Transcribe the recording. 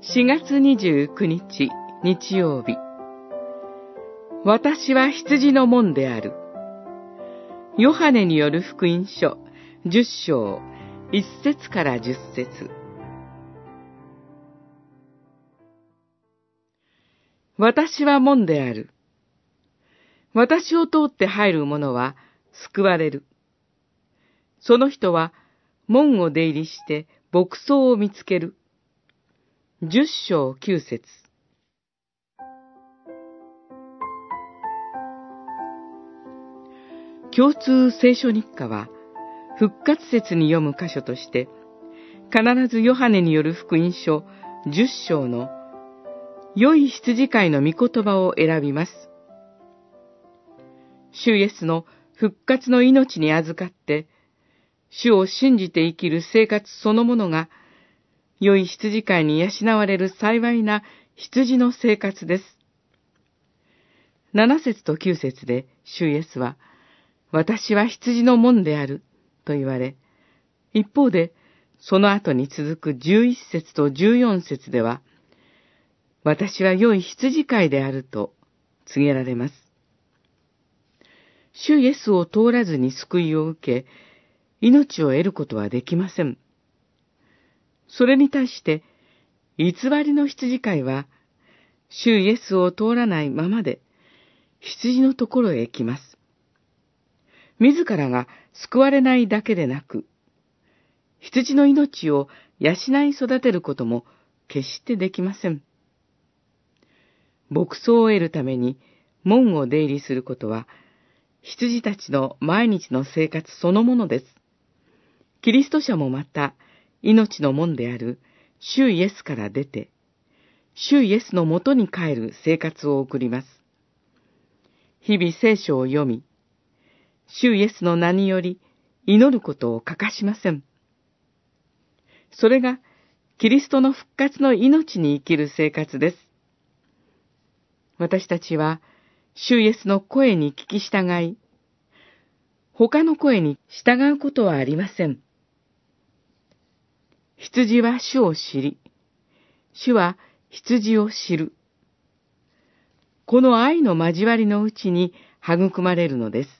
4月29日日曜日私は羊の門であるヨハネによる福音書10章1節から10節私は門である。私を通って入る者は救われる。その人は門を出入りして牧草を見つける。十章九節共通聖書日課は復活説に読む箇所として必ずヨハネによる福音書十章の良い羊飼いの御言葉を選びます。主イエスの復活の命に預かって、主を信じて生きる生活そのものが、良い羊飼いに養われる幸いな羊の生活です。七節と九節で主イエスは、私は羊の門であると言われ、一方で、その後に続く十一節と十四節では、私は良い羊飼いであると告げられます。主イエスを通らずに救いを受け、命を得ることはできません。それに対して、偽りの羊飼いは、主イエスを通らないままで、羊のところへ行きます。自らが救われないだけでなく、羊の命を養い育てることも決してできません。牧草を得るために門を出入りすることは、羊たちの毎日の生活そのものです。キリスト者もまた、命の門である、主イエスから出て、主イエスのもとに帰る生活を送ります。日々聖書を読み、主イエスの名により祈ることを欠かしません。それが、キリストの復活の命に生きる生活です。私たちは、主イエスの声に聞き従い、他の声に従うことはありません。羊は主を知り、主は羊を知る。この愛の交わりのうちに育まれるのです。